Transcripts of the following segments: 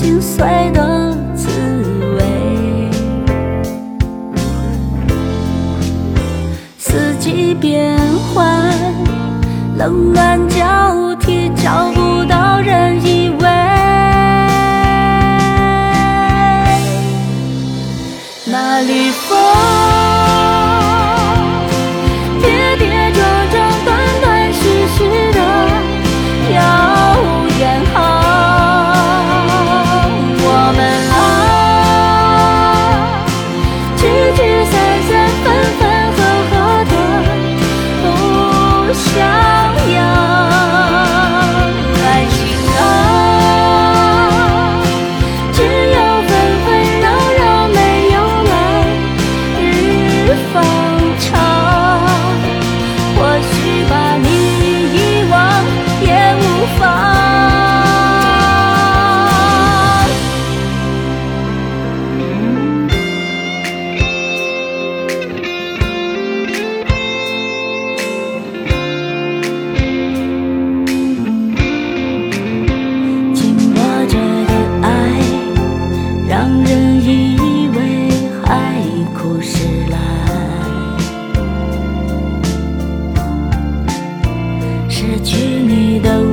心碎的滋味。四季变换，冷暖交替，找不到人影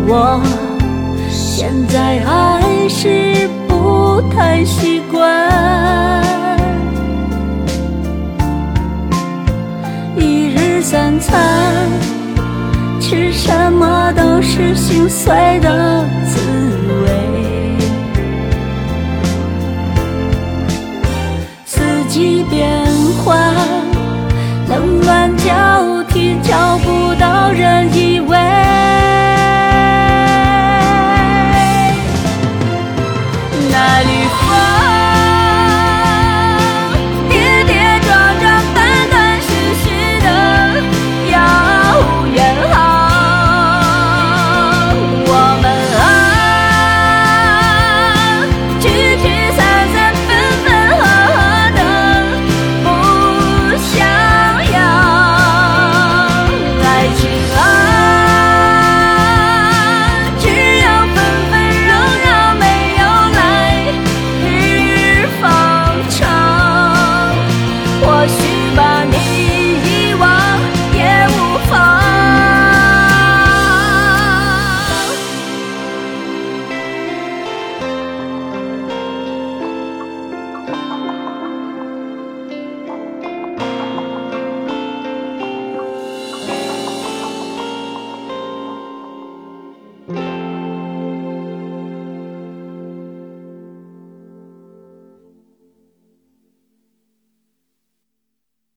我，现在还是不太习惯。一日三餐，吃什么都是心碎的滋味。vale